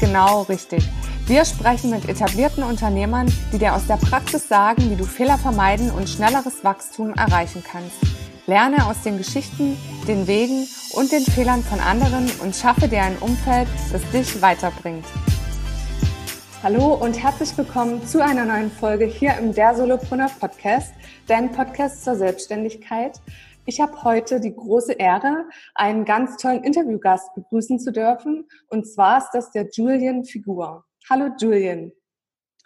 genau richtig. Wir sprechen mit etablierten Unternehmern, die dir aus der Praxis sagen, wie du Fehler vermeiden und schnelleres Wachstum erreichen kannst. Lerne aus den Geschichten, den Wegen und den Fehlern von anderen und schaffe dir ein Umfeld, das dich weiterbringt. Hallo und herzlich willkommen zu einer neuen Folge hier im Der Solopreneur Podcast, dein Podcast zur Selbstständigkeit. Ich habe heute die große Ehre, einen ganz tollen Interviewgast begrüßen zu dürfen. Und zwar ist das der Julian Figur. Hallo Julian.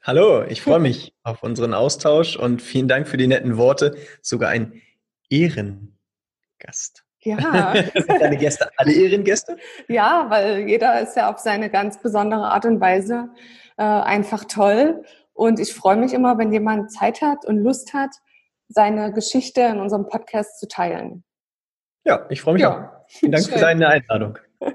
Hallo, ich freue mich auf unseren Austausch und vielen Dank für die netten Worte. Sogar ein Ehrengast. Ja. Sind deine Gäste alle Ehrengäste? Ja, weil jeder ist ja auf seine ganz besondere Art und Weise äh, einfach toll. Und ich freue mich immer, wenn jemand Zeit hat und Lust hat, seine Geschichte in unserem Podcast zu teilen. Ja, ich freue mich ja. auch. Vielen Dank Schön. für deine Einladung.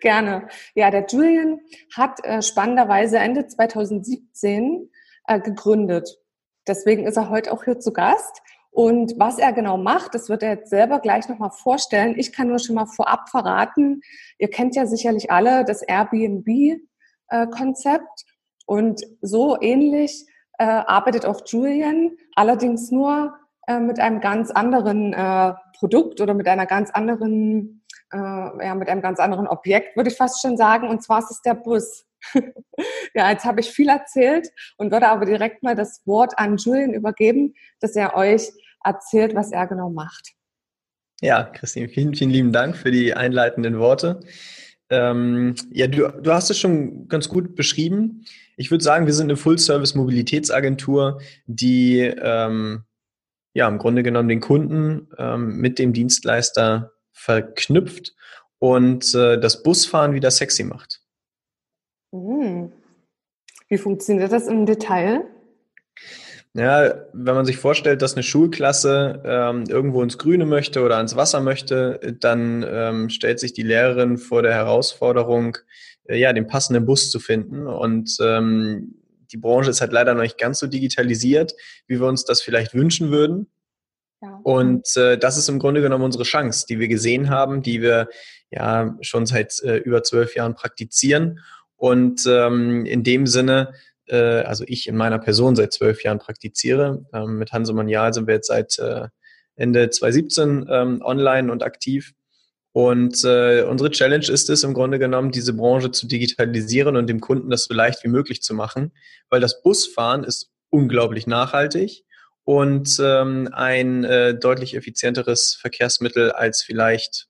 Gerne. Ja, der Julian hat äh, spannenderweise Ende 2017 äh, gegründet. Deswegen ist er heute auch hier zu Gast. Und was er genau macht, das wird er jetzt selber gleich nochmal vorstellen. Ich kann nur schon mal vorab verraten, ihr kennt ja sicherlich alle das Airbnb-Konzept. Äh, und so ähnlich äh, arbeitet auch Julian, allerdings nur äh, mit einem ganz anderen äh, Produkt oder mit einer ganz anderen, äh, ja, mit einem ganz anderen Objekt, würde ich fast schon sagen. Und zwar ist es der Bus. ja, jetzt habe ich viel erzählt und würde aber direkt mal das Wort an Julian übergeben, dass er euch erzählt, was er genau macht. Ja, Christine, vielen, vielen lieben Dank für die einleitenden Worte. Ähm, ja, du, du hast es schon ganz gut beschrieben. Ich würde sagen, wir sind eine Full-Service-Mobilitätsagentur, die ähm, ja im Grunde genommen den Kunden ähm, mit dem Dienstleister verknüpft und äh, das Busfahren wieder sexy macht. Mhm. Wie funktioniert das im Detail? Ja, wenn man sich vorstellt, dass eine Schulklasse ähm, irgendwo ins Grüne möchte oder ans Wasser möchte, dann ähm, stellt sich die Lehrerin vor der Herausforderung, äh, ja, den passenden Bus zu finden. Und ähm, die Branche ist halt leider noch nicht ganz so digitalisiert, wie wir uns das vielleicht wünschen würden. Ja. Und äh, das ist im Grunde genommen unsere Chance, die wir gesehen haben, die wir ja schon seit äh, über zwölf Jahren praktizieren. Und ähm, in dem Sinne äh, also ich in meiner Person seit zwölf Jahren praktiziere. Ähm, mit Hanse Monial sind wir jetzt seit äh, Ende 2017 ähm, online und aktiv. Und äh, unsere Challenge ist es im Grunde genommen, diese Branche zu digitalisieren und dem Kunden das so leicht wie möglich zu machen, weil das Busfahren ist unglaublich nachhaltig und ähm, ein äh, deutlich effizienteres Verkehrsmittel als vielleicht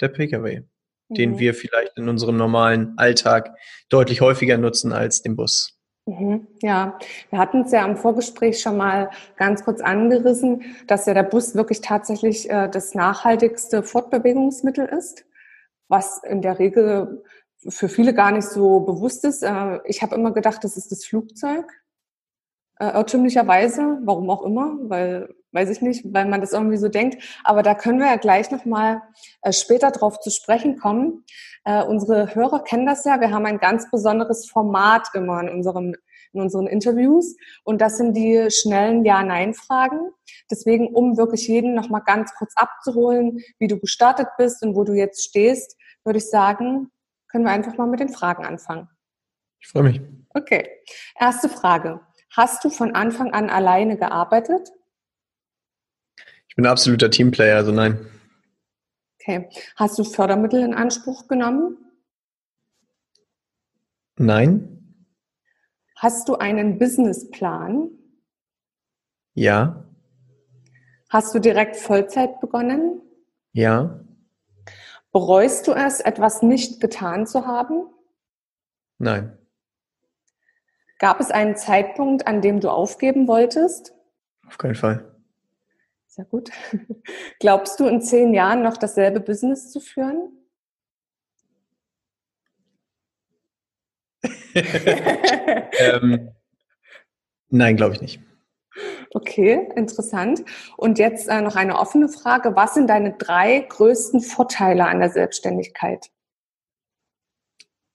der Pkw, mhm. den wir vielleicht in unserem normalen Alltag deutlich häufiger nutzen als den Bus. Mhm, ja, wir hatten es ja im Vorgespräch schon mal ganz kurz angerissen, dass ja der Bus wirklich tatsächlich äh, das nachhaltigste Fortbewegungsmittel ist, was in der Regel für viele gar nicht so bewusst ist. Äh, ich habe immer gedacht, das ist das Flugzeug. Äh, irrtümlicherweise, warum auch immer, weil weiß ich nicht, weil man das irgendwie so denkt. Aber da können wir ja gleich nochmal äh, später drauf zu sprechen kommen. Äh, unsere Hörer kennen das ja. Wir haben ein ganz besonderes Format immer in, unserem, in unseren Interviews. Und das sind die schnellen Ja-Nein-Fragen. Deswegen, um wirklich jeden nochmal ganz kurz abzuholen, wie du gestartet bist und wo du jetzt stehst, würde ich sagen, können wir einfach mal mit den Fragen anfangen. Ich freue mich. Okay. Erste Frage. Hast du von Anfang an alleine gearbeitet? Ich bin ein absoluter Teamplayer, also nein. Okay. Hast du Fördermittel in Anspruch genommen? Nein. Hast du einen Businessplan? Ja. Hast du direkt Vollzeit begonnen? Ja. Bereust du es, etwas nicht getan zu haben? Nein. Gab es einen Zeitpunkt, an dem du aufgeben wolltest? Auf keinen Fall. Sehr gut. Glaubst du, in zehn Jahren noch dasselbe Business zu führen? ähm, nein, glaube ich nicht. Okay, interessant. Und jetzt äh, noch eine offene Frage. Was sind deine drei größten Vorteile an der Selbstständigkeit?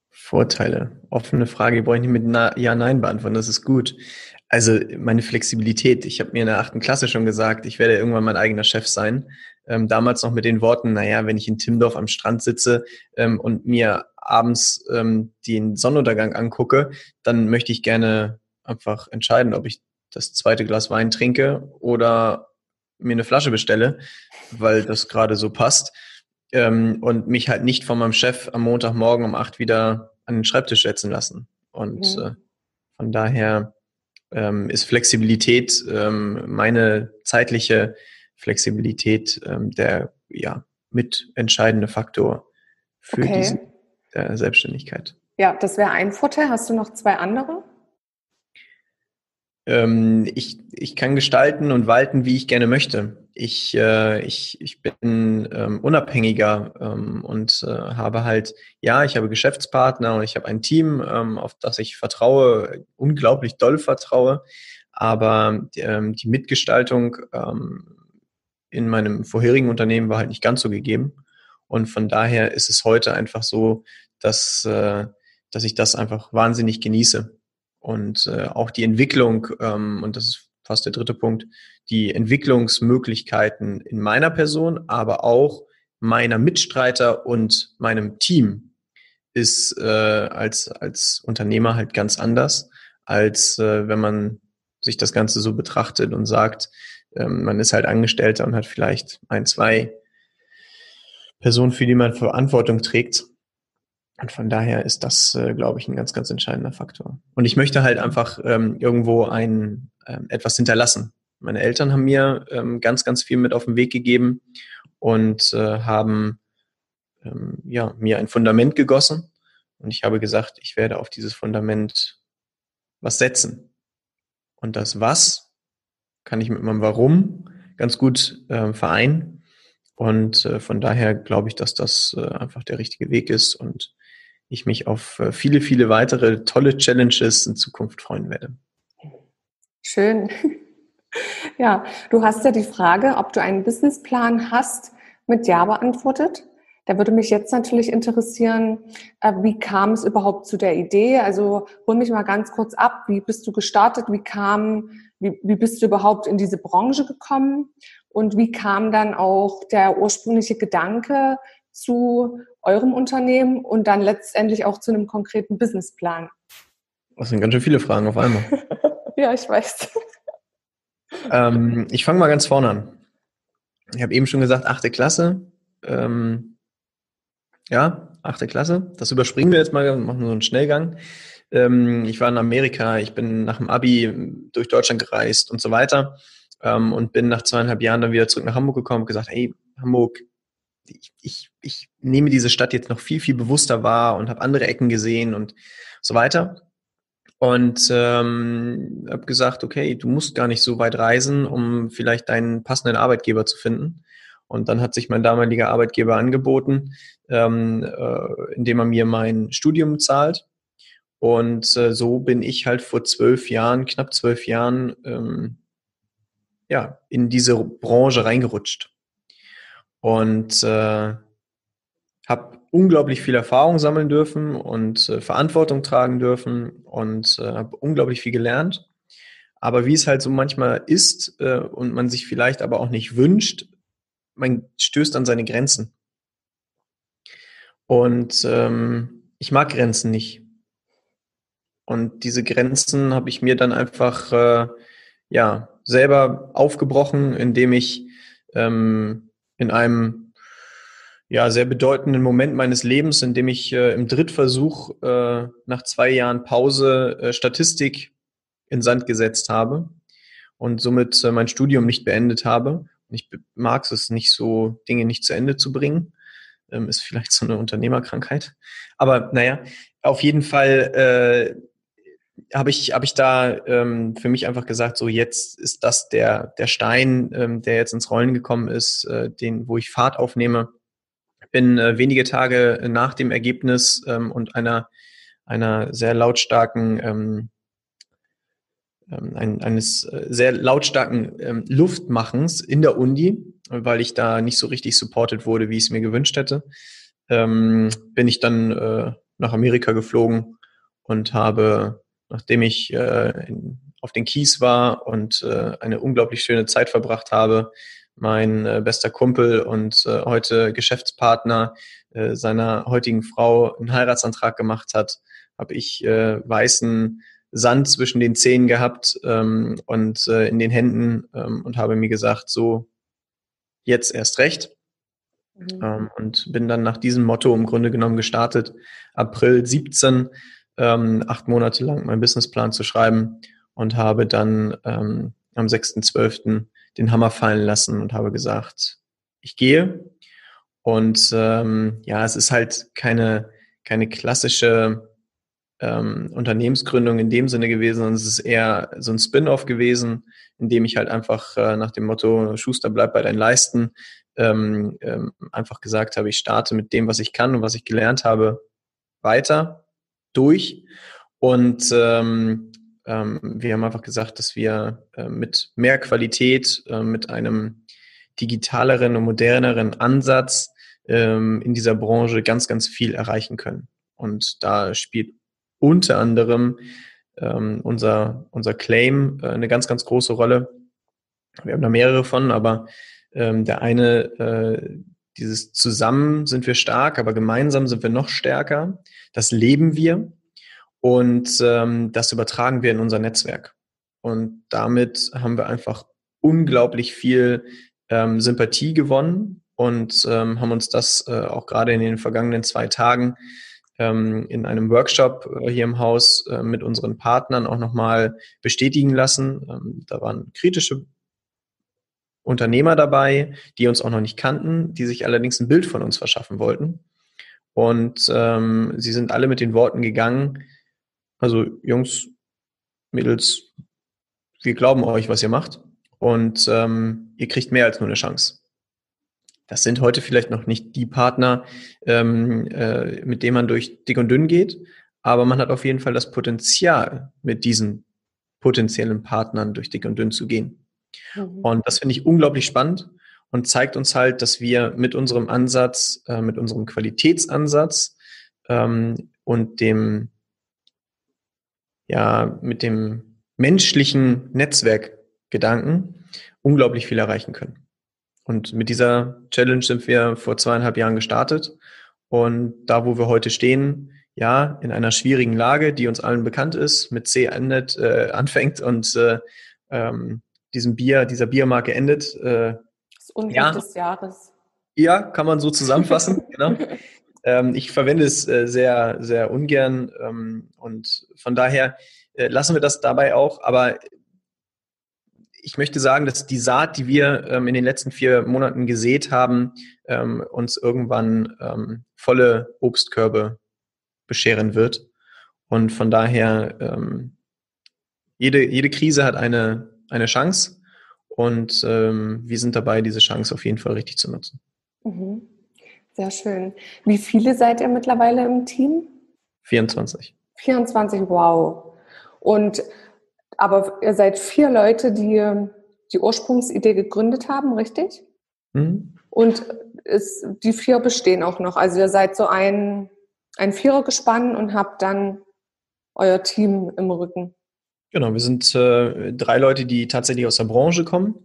Vorteile. Offene Frage, die brauche ich nicht mit Ja, Nein beantworten. Das ist gut. Also meine Flexibilität. Ich habe mir in der achten Klasse schon gesagt, ich werde irgendwann mein eigener Chef sein. Ähm, damals noch mit den Worten, naja, wenn ich in Timdorf am Strand sitze ähm, und mir abends ähm, den Sonnenuntergang angucke, dann möchte ich gerne einfach entscheiden, ob ich das zweite Glas Wein trinke oder mir eine Flasche bestelle, weil das gerade so passt. Ähm, und mich halt nicht von meinem Chef am Montagmorgen um acht wieder an den Schreibtisch setzen lassen. Und mhm. äh, von daher ähm, ist Flexibilität, ähm, meine zeitliche Flexibilität, ähm, der ja mitentscheidende Faktor für okay. diese äh, Selbstständigkeit. Ja, das wäre ein Vorteil. Hast du noch zwei andere? Ähm, ich, ich kann gestalten und walten, wie ich gerne möchte. Ich, äh, ich, ich bin ähm, unabhängiger ähm, und äh, habe halt, ja, ich habe Geschäftspartner und ich habe ein Team, ähm, auf das ich vertraue, unglaublich doll vertraue. Aber ähm, die Mitgestaltung ähm, in meinem vorherigen Unternehmen war halt nicht ganz so gegeben. Und von daher ist es heute einfach so, dass, äh, dass ich das einfach wahnsinnig genieße und äh, auch die Entwicklung, ähm, und das ist fast der dritte Punkt, die Entwicklungsmöglichkeiten in meiner Person, aber auch meiner Mitstreiter und meinem Team ist äh, als, als Unternehmer halt ganz anders, als äh, wenn man sich das Ganze so betrachtet und sagt, ähm, man ist halt Angestellter und hat vielleicht ein, zwei Personen, für die man Verantwortung trägt. Und von daher ist das, äh, glaube ich, ein ganz, ganz entscheidender Faktor. Und ich möchte halt einfach ähm, irgendwo ein ähm, etwas hinterlassen. Meine Eltern haben mir ähm, ganz, ganz viel mit auf den Weg gegeben und äh, haben ähm, ja, mir ein Fundament gegossen. Und ich habe gesagt, ich werde auf dieses Fundament was setzen. Und das Was kann ich mit meinem Warum ganz gut äh, vereinen. Und äh, von daher glaube ich, dass das äh, einfach der richtige Weg ist und ich mich auf äh, viele, viele weitere tolle Challenges in Zukunft freuen werde. Schön. Ja, du hast ja die Frage, ob du einen Businessplan hast, mit Ja beantwortet. Da würde mich jetzt natürlich interessieren, äh, wie kam es überhaupt zu der Idee? Also hol mich mal ganz kurz ab. Wie bist du gestartet? Wie kam, wie, wie bist du überhaupt in diese Branche gekommen? Und wie kam dann auch der ursprüngliche Gedanke zu eurem Unternehmen und dann letztendlich auch zu einem konkreten Businessplan? Das sind ganz schön viele Fragen auf einmal. ja, ich weiß. Ähm, ich fange mal ganz vorne an. Ich habe eben schon gesagt, achte Klasse. Ähm, ja, achte Klasse. Das überspringen wir jetzt mal, machen so einen Schnellgang. Ähm, ich war in Amerika, ich bin nach dem Abi durch Deutschland gereist und so weiter ähm, und bin nach zweieinhalb Jahren dann wieder zurück nach Hamburg gekommen und gesagt, hey, Hamburg, ich, ich, ich nehme diese Stadt jetzt noch viel, viel bewusster wahr und habe andere Ecken gesehen und so weiter. Und ähm, habe gesagt, okay, du musst gar nicht so weit reisen, um vielleicht deinen passenden Arbeitgeber zu finden. Und dann hat sich mein damaliger Arbeitgeber angeboten, ähm, äh, indem er mir mein Studium zahlt. Und äh, so bin ich halt vor zwölf Jahren, knapp zwölf Jahren, ähm, ja, in diese Branche reingerutscht und äh, habe unglaublich viel Erfahrung sammeln dürfen und äh, Verantwortung tragen dürfen und äh, habe unglaublich viel gelernt. Aber wie es halt so manchmal ist äh, und man sich vielleicht aber auch nicht wünscht, man stößt an seine Grenzen. Und ähm, ich mag Grenzen nicht. Und diese Grenzen habe ich mir dann einfach äh, ja selber aufgebrochen, indem ich ähm, in einem ja, sehr bedeutenden Moment meines Lebens, in dem ich äh, im Drittversuch äh, nach zwei Jahren Pause äh, Statistik in Sand gesetzt habe und somit äh, mein Studium nicht beendet habe. Ich mag es nicht so, Dinge nicht zu Ende zu bringen. Ähm, ist vielleicht so eine Unternehmerkrankheit. Aber naja, auf jeden Fall äh, habe ich, hab ich da ähm, für mich einfach gesagt, so jetzt ist das der, der Stein, ähm, der jetzt ins Rollen gekommen ist, äh, den, wo ich Fahrt aufnehme. Bin äh, wenige Tage nach dem Ergebnis ähm, und einer, einer sehr lautstarken ähm, ähm, ein, eines äh, sehr lautstarken ähm, Luftmachens in der Uni, weil ich da nicht so richtig supported wurde, wie ich es mir gewünscht hätte, ähm, bin ich dann äh, nach Amerika geflogen und habe, nachdem ich äh, in, auf den Kies war und äh, eine unglaublich schöne Zeit verbracht habe, mein äh, bester Kumpel und äh, heute Geschäftspartner äh, seiner heutigen Frau einen Heiratsantrag gemacht hat, habe ich äh, weißen Sand zwischen den Zähnen gehabt ähm, und äh, in den Händen ähm, und habe mir gesagt, so jetzt erst recht. Mhm. Ähm, und bin dann nach diesem Motto im Grunde genommen gestartet, April 17, ähm, acht Monate lang meinen Businessplan zu schreiben und habe dann ähm, am 6.12. den Hammer fallen lassen und habe gesagt, ich gehe. Und ähm, ja, es ist halt keine, keine klassische ähm, Unternehmensgründung in dem Sinne gewesen, sondern es ist eher so ein Spin-off gewesen, in dem ich halt einfach äh, nach dem Motto Schuster bleibt bei deinen Leisten ähm, ähm, einfach gesagt habe, ich starte mit dem, was ich kann und was ich gelernt habe, weiter durch. Und ähm, ähm, wir haben einfach gesagt, dass wir äh, mit mehr Qualität, äh, mit einem digitaleren und moderneren Ansatz ähm, in dieser Branche ganz, ganz viel erreichen können. Und da spielt unter anderem ähm, unser, unser Claim äh, eine ganz, ganz große Rolle. Wir haben da mehrere von, aber ähm, der eine, äh, dieses zusammen sind wir stark, aber gemeinsam sind wir noch stärker. Das leben wir und ähm, das übertragen wir in unser Netzwerk. Und damit haben wir einfach unglaublich viel ähm, Sympathie gewonnen und ähm, haben uns das äh, auch gerade in den vergangenen zwei Tagen ähm, in einem Workshop äh, hier im Haus äh, mit unseren Partnern auch nochmal bestätigen lassen. Ähm, da waren kritische Unternehmer dabei, die uns auch noch nicht kannten, die sich allerdings ein Bild von uns verschaffen wollten. Und ähm, sie sind alle mit den Worten gegangen, also Jungs, Mädels, wir glauben euch, was ihr macht. Und ähm, ihr kriegt mehr als nur eine Chance. Das sind heute vielleicht noch nicht die Partner, ähm, äh, mit denen man durch dick und dünn geht, aber man hat auf jeden Fall das Potenzial, mit diesen potenziellen Partnern durch dick und dünn zu gehen. Mhm. Und das finde ich unglaublich spannend und zeigt uns halt, dass wir mit unserem Ansatz, äh, mit unserem Qualitätsansatz ähm, und dem, ja, mit dem menschlichen Netzwerkgedanken unglaublich viel erreichen können. Und mit dieser Challenge sind wir vor zweieinhalb Jahren gestartet. Und da, wo wir heute stehen, ja, in einer schwierigen Lage, die uns allen bekannt ist, mit C endet, äh, anfängt und äh, ähm, diesem Bier, dieser Biermarke endet. Äh, das Unglück ja, des Jahres. Ja, kann man so zusammenfassen. genau. Ähm, ich verwende es äh, sehr, sehr ungern ähm, und von daher äh, lassen wir das dabei auch. Aber ich möchte sagen, dass die Saat, die wir ähm, in den letzten vier Monaten gesät haben, ähm, uns irgendwann ähm, volle Obstkörbe bescheren wird. Und von daher, ähm, jede, jede Krise hat eine, eine Chance und ähm, wir sind dabei, diese Chance auf jeden Fall richtig zu nutzen. Mhm. Sehr schön. Wie viele seid ihr mittlerweile im Team? 24. 24, wow. Und aber ihr seid vier Leute, die die Ursprungsidee gegründet haben, richtig? Mhm. Und es, die vier bestehen auch noch. Also ihr seid so ein, ein Vierergespann und habt dann euer Team im Rücken. Genau, wir sind äh, drei Leute, die tatsächlich aus der Branche kommen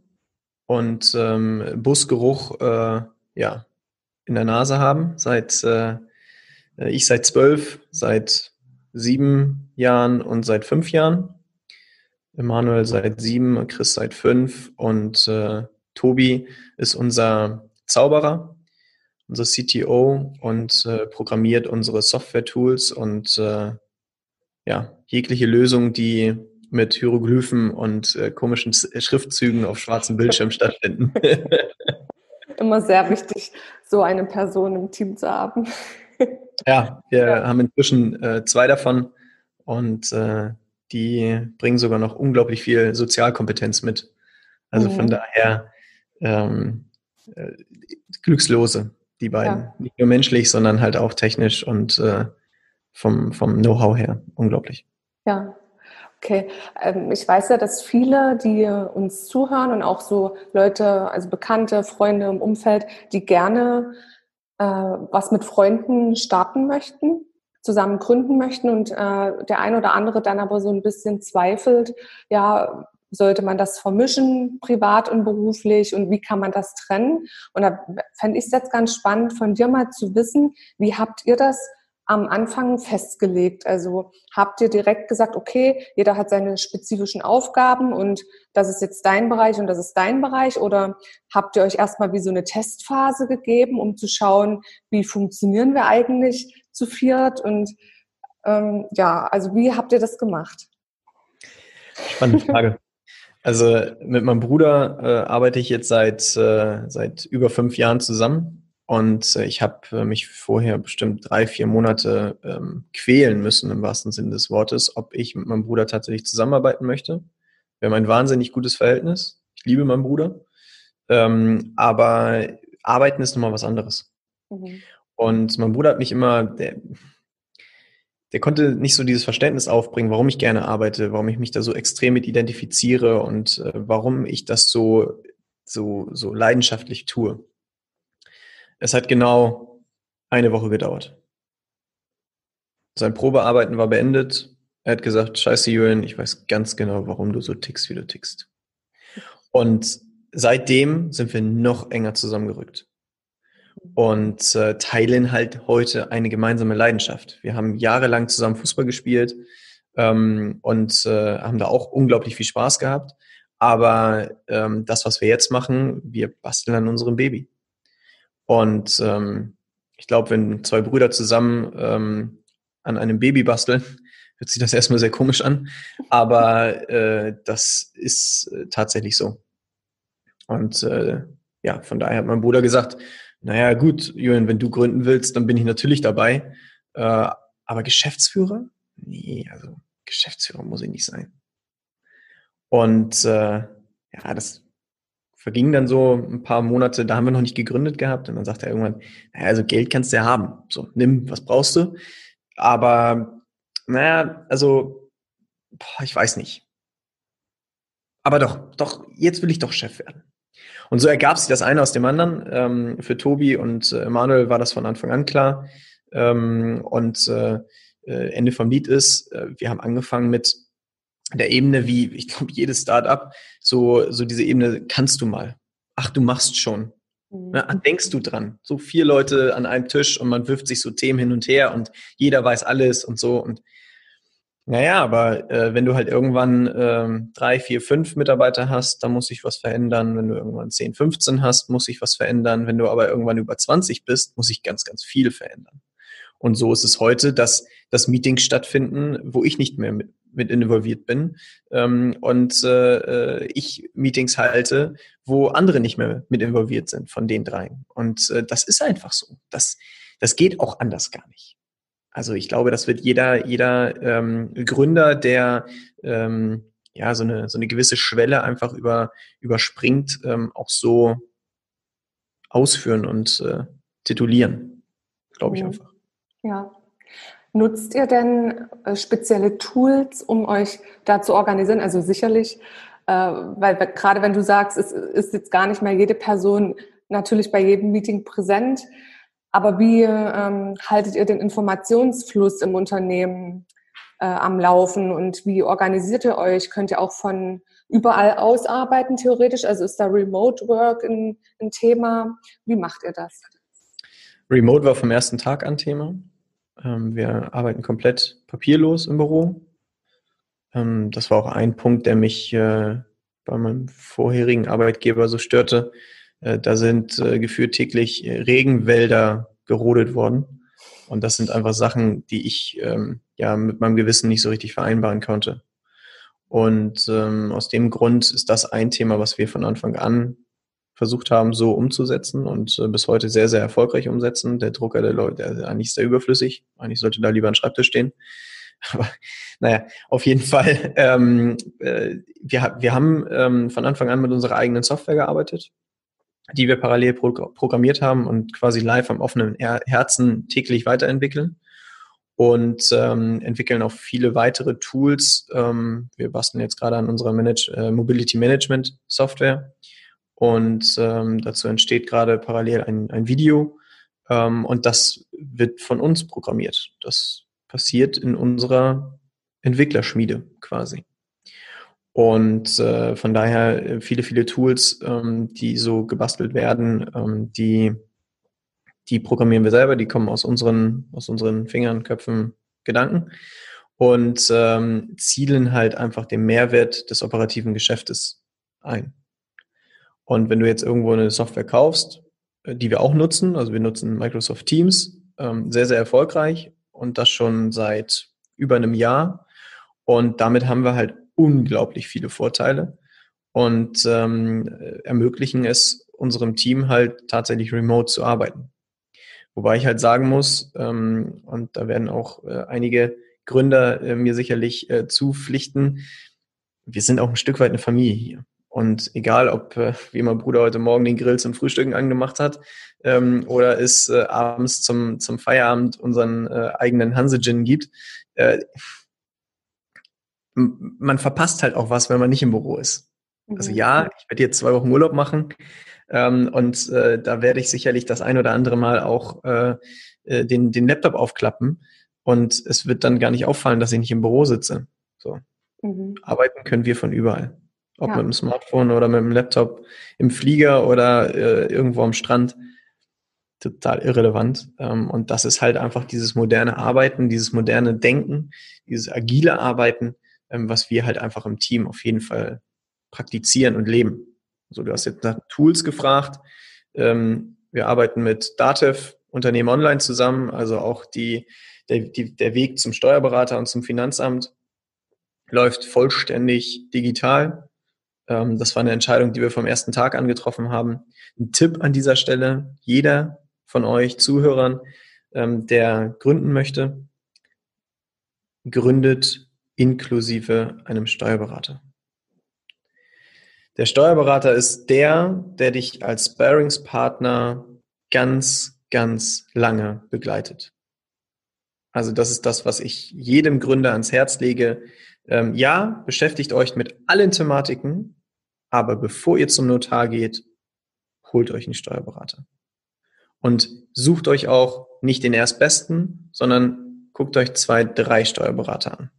und ähm, Busgeruch äh, ja, in der Nase haben. Seit äh, ich seit zwölf, seit sieben Jahren und seit fünf Jahren. Emanuel seit sieben, Chris seit fünf und äh, Tobi ist unser Zauberer, unser CTO und äh, programmiert unsere Software-Tools und äh, ja, jegliche Lösung, die mit Hieroglyphen und äh, komischen Schriftzügen auf schwarzem Bildschirm stattfinden. Immer sehr wichtig, so eine Person im Team zu haben. ja, wir ja. haben inzwischen äh, zwei davon und äh, die bringen sogar noch unglaublich viel Sozialkompetenz mit. Also mhm. von daher ähm, äh, Glückslose, die beiden. Ja. Nicht nur menschlich, sondern halt auch technisch und äh, vom, vom Know-how her. Unglaublich. Ja, Okay, ähm, ich weiß ja, dass viele, die uns zuhören und auch so Leute, also Bekannte, Freunde im Umfeld, die gerne äh, was mit Freunden starten möchten, zusammen gründen möchten und äh, der ein oder andere dann aber so ein bisschen zweifelt, ja, sollte man das vermischen, privat und beruflich und wie kann man das trennen? Und da fände ich es jetzt ganz spannend, von dir mal zu wissen, wie habt ihr das am Anfang festgelegt? Also habt ihr direkt gesagt, okay, jeder hat seine spezifischen Aufgaben und das ist jetzt dein Bereich und das ist dein Bereich? Oder habt ihr euch erstmal wie so eine Testphase gegeben, um zu schauen, wie funktionieren wir eigentlich zu viert? Und ähm, ja, also wie habt ihr das gemacht? Spannende Frage. Also mit meinem Bruder äh, arbeite ich jetzt seit, äh, seit über fünf Jahren zusammen. Und äh, ich habe äh, mich vorher bestimmt drei, vier Monate ähm, quälen müssen, im wahrsten Sinne des Wortes, ob ich mit meinem Bruder tatsächlich zusammenarbeiten möchte. Wir haben ein wahnsinnig gutes Verhältnis. Ich liebe meinen Bruder. Ähm, aber arbeiten ist nochmal was anderes. Mhm. Und mein Bruder hat mich immer, der, der konnte nicht so dieses Verständnis aufbringen, warum ich gerne arbeite, warum ich mich da so extrem mit identifiziere und äh, warum ich das so, so, so leidenschaftlich tue. Es hat genau eine Woche gedauert. Sein Probearbeiten war beendet. Er hat gesagt, scheiße Julian, ich weiß ganz genau, warum du so tickst, wie du tickst. Und seitdem sind wir noch enger zusammengerückt und äh, teilen halt heute eine gemeinsame Leidenschaft. Wir haben jahrelang zusammen Fußball gespielt ähm, und äh, haben da auch unglaublich viel Spaß gehabt. Aber ähm, das, was wir jetzt machen, wir basteln an unserem Baby. Und ähm, ich glaube, wenn zwei Brüder zusammen ähm, an einem Baby basteln, hört sich das erstmal sehr komisch an. Aber äh, das ist äh, tatsächlich so. Und äh, ja, von daher hat mein Bruder gesagt, naja, gut, Julian, wenn du gründen willst, dann bin ich natürlich dabei. Äh, aber Geschäftsführer? Nee, also Geschäftsführer muss ich nicht sein. Und äh, ja, das vergingen dann so ein paar Monate, da haben wir noch nicht gegründet gehabt und dann sagt er irgendwann, naja, also Geld kannst du ja haben. So, nimm, was brauchst du? Aber, naja, also, boah, ich weiß nicht. Aber doch, doch, jetzt will ich doch Chef werden. Und so ergab sich das eine aus dem anderen. Ähm, für Tobi und äh, Emanuel war das von Anfang an klar. Ähm, und äh, äh Ende vom Lied ist, äh, wir haben angefangen mit der Ebene wie, ich glaube, jedes Startup, so, so diese Ebene kannst du mal. Ach, du machst schon. Mhm. Ne, denkst du dran? So vier Leute an einem Tisch und man wirft sich so Themen hin und her und jeder weiß alles und so. Und naja, aber äh, wenn du halt irgendwann ähm, drei, vier, fünf Mitarbeiter hast, dann muss sich was verändern. Wenn du irgendwann 10, 15 hast, muss sich was verändern. Wenn du aber irgendwann über 20 bist, muss sich ganz, ganz viel verändern. Und so ist es heute, dass, dass Meetings stattfinden, wo ich nicht mehr mit, mit involviert bin ähm, und äh, ich Meetings halte, wo andere nicht mehr mit involviert sind von den dreien. Und äh, das ist einfach so. Das, das geht auch anders gar nicht. Also ich glaube, das wird jeder, jeder ähm, Gründer, der ähm, ja so eine, so eine gewisse Schwelle einfach über, überspringt, ähm, auch so ausführen und äh, titulieren, glaube ich einfach. Ja, Nutzt ihr denn äh, spezielle Tools, um euch da zu organisieren? Also sicherlich, äh, weil gerade wenn du sagst, es ist jetzt gar nicht mehr jede Person natürlich bei jedem Meeting präsent, aber wie ähm, haltet ihr den Informationsfluss im Unternehmen äh, am Laufen und wie organisiert ihr euch? Könnt ihr auch von überall aus arbeiten theoretisch? Also ist da Remote Work ein, ein Thema? Wie macht ihr das? Remote war vom ersten Tag an Thema. Ähm, wir arbeiten komplett papierlos im Büro. Ähm, das war auch ein Punkt, der mich äh, bei meinem vorherigen Arbeitgeber so störte. Äh, da sind äh, gefühlt täglich Regenwälder gerodet worden. Und das sind einfach Sachen, die ich ähm, ja mit meinem Gewissen nicht so richtig vereinbaren konnte. Und aus dem Grund ist das ein Thema, was wir von Anfang an versucht haben, so umzusetzen und äh, bis heute sehr, sehr erfolgreich umsetzen. Der Drucker, der Leute, der, eigentlich sehr überflüssig. Eigentlich sollte da lieber ein Schreibtisch stehen. Aber naja, auf jeden Fall, ähm, äh, wir, wir haben ähm, von Anfang an mit unserer eigenen Software gearbeitet, die wir parallel pro programmiert haben und quasi live am offenen Herzen täglich weiterentwickeln. und ähm, entwickeln auch viele weitere Tools. Ähm, wir basteln jetzt gerade an unserer Manage, äh, Mobility Management Software und ähm, dazu entsteht gerade parallel ein, ein Video ähm, und das wird von uns programmiert. Das passiert in unserer Entwicklerschmiede quasi. Und äh, von daher äh, viele, viele Tools, ähm, die so gebastelt werden, ähm, die die programmieren wir selber, die kommen aus unseren, aus unseren Fingern, Köpfen, Gedanken und ähm, zielen halt einfach den Mehrwert des operativen Geschäftes ein. Und wenn du jetzt irgendwo eine Software kaufst, äh, die wir auch nutzen, also wir nutzen Microsoft Teams, ähm, sehr, sehr erfolgreich und das schon seit über einem Jahr. Und damit haben wir halt unglaublich viele Vorteile und ähm, ermöglichen es unserem Team halt tatsächlich remote zu arbeiten. Wobei ich halt sagen muss, ähm, und da werden auch äh, einige Gründer äh, mir sicherlich äh, zupflichten, wir sind auch ein Stück weit eine Familie hier. Und egal, ob, äh, wie mein Bruder heute Morgen den Grill zum Frühstücken angemacht hat ähm, oder es äh, abends zum, zum Feierabend unseren äh, eigenen Hanse-Gin gibt, äh, man verpasst halt auch was, wenn man nicht im Büro ist. Also mhm. ja, ich werde jetzt zwei Wochen Urlaub machen, ähm, und äh, da werde ich sicherlich das ein oder andere Mal auch äh, äh, den, den Laptop aufklappen. Und es wird dann gar nicht auffallen, dass ich nicht im Büro sitze. So. Mhm. Arbeiten können wir von überall. Ob ja. mit dem Smartphone oder mit dem Laptop, im Flieger oder äh, irgendwo am Strand. Total irrelevant. Ähm, und das ist halt einfach dieses moderne Arbeiten, dieses moderne Denken, dieses agile Arbeiten, ähm, was wir halt einfach im Team auf jeden Fall praktizieren und leben. Also du hast jetzt nach Tools gefragt. Ähm, wir arbeiten mit Datev Unternehmen online zusammen, also auch die, der, die, der Weg zum Steuerberater und zum Finanzamt läuft vollständig digital. Ähm, das war eine Entscheidung, die wir vom ersten Tag an getroffen haben. Ein Tipp an dieser Stelle, jeder von euch Zuhörern, ähm, der gründen möchte, gründet inklusive einem Steuerberater. Der Steuerberater ist der, der dich als Sparingspartner ganz, ganz lange begleitet. Also das ist das, was ich jedem Gründer ans Herz lege. Ähm, ja, beschäftigt euch mit allen Thematiken, aber bevor ihr zum Notar geht, holt euch einen Steuerberater. Und sucht euch auch nicht den erstbesten, sondern guckt euch zwei, drei Steuerberater an.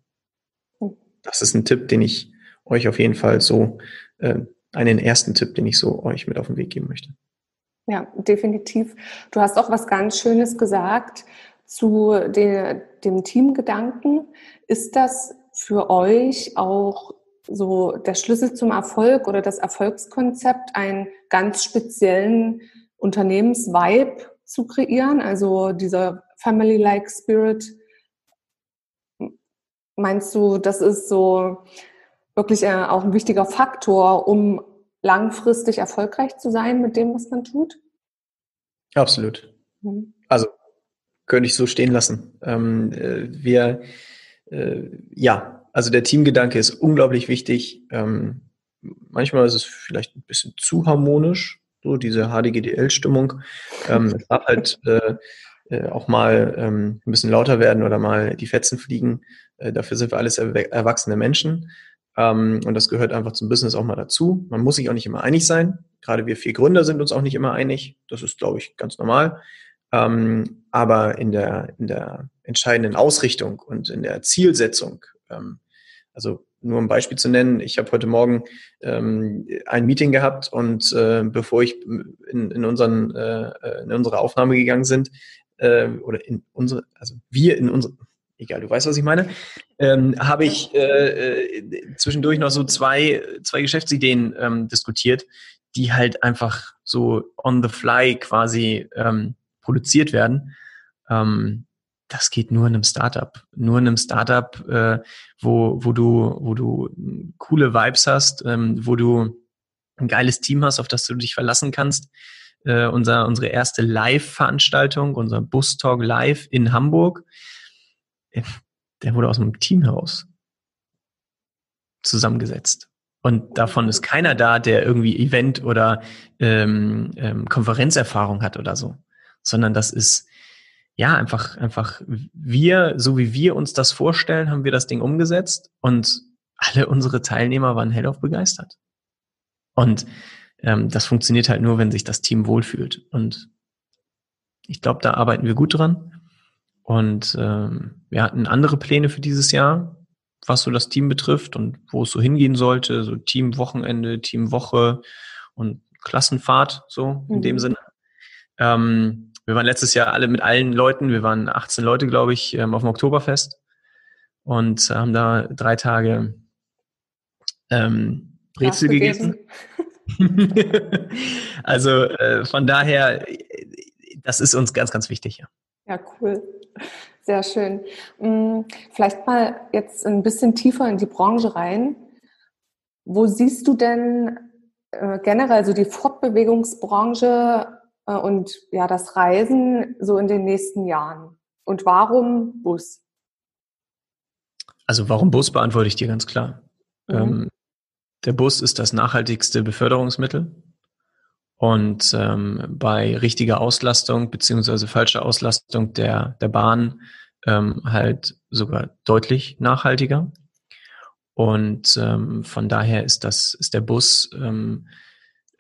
Das ist ein Tipp, den ich euch auf jeden Fall so äh, einen ersten Tipp, den ich so euch mit auf den Weg geben möchte. Ja, definitiv. Du hast auch was ganz Schönes gesagt zu de, dem Teamgedanken. Ist das für euch auch so der Schlüssel zum Erfolg oder das Erfolgskonzept, einen ganz speziellen Unternehmensvibe zu kreieren? Also dieser Family-like Spirit. Meinst du, das ist so wirklich äh, auch ein wichtiger Faktor, um langfristig erfolgreich zu sein mit dem, was man tut? Absolut. Mhm. Also könnte ich so stehen lassen. Ähm, äh, wir, äh, ja, also der Teamgedanke ist unglaublich wichtig. Ähm, manchmal ist es vielleicht ein bisschen zu harmonisch, so diese HDGDL-Stimmung. Ähm, es darf halt äh, äh, auch mal ähm, ein bisschen lauter werden oder mal die Fetzen fliegen. Äh, dafür sind wir alles erwachsene Menschen. Ähm, und das gehört einfach zum Business auch mal dazu. Man muss sich auch nicht immer einig sein. Gerade wir vier Gründer sind uns auch nicht immer einig. Das ist, glaube ich, ganz normal. Ähm, aber in der, in der entscheidenden Ausrichtung und in der Zielsetzung, also nur um ein Beispiel zu nennen, ich habe heute Morgen ähm, ein Meeting gehabt und äh, bevor ich in, in, unseren, äh, in unsere Aufnahme gegangen sind, äh, oder in unsere, also wir in unsere, egal, du weißt, was ich meine, ähm, habe ich äh, äh, zwischendurch noch so zwei, zwei Geschäftsideen ähm, diskutiert, die halt einfach so on the fly quasi ähm, produziert werden. Ähm, das geht nur in einem Startup. Nur in einem Startup, äh, wo, wo du, wo du coole Vibes hast, ähm, wo du ein geiles Team hast, auf das du dich verlassen kannst. Äh, unser, unsere erste Live-Veranstaltung, unser Bus Talk Live in Hamburg der wurde aus einem Team heraus zusammengesetzt. Und davon ist keiner da, der irgendwie Event- oder ähm, ähm, Konferenzerfahrung hat oder so, sondern das ist ja, einfach, einfach wir, so wie wir uns das vorstellen, haben wir das Ding umgesetzt und alle unsere Teilnehmer waren hellauf begeistert. Und ähm, das funktioniert halt nur, wenn sich das Team wohlfühlt. Und ich glaube, da arbeiten wir gut dran. Und ähm, wir hatten andere Pläne für dieses Jahr, was so das Team betrifft und wo es so hingehen sollte, so Teamwochenende, Teamwoche und Klassenfahrt, so in mhm. dem Sinne. Ähm, wir waren letztes Jahr alle mit allen Leuten, wir waren 18 Leute, glaube ich, ähm, auf dem Oktoberfest und haben da drei Tage ähm, Brezel gegessen. also äh, von daher, das ist uns ganz, ganz wichtig. Ja, ja cool. Sehr schön. Mm, vielleicht mal jetzt ein bisschen tiefer in die Branche rein. Wo siehst du denn äh, generell so die Fortbewegungsbranche und ja das Reisen so in den nächsten Jahren? Und warum Bus? Also warum Bus beantworte ich dir ganz klar. Mhm. Ähm, der Bus ist das nachhaltigste Beförderungsmittel. Und ähm, bei richtiger Auslastung beziehungsweise falscher Auslastung der, der Bahn ähm, halt sogar deutlich nachhaltiger. Und ähm, von daher ist das ist der Bus ähm,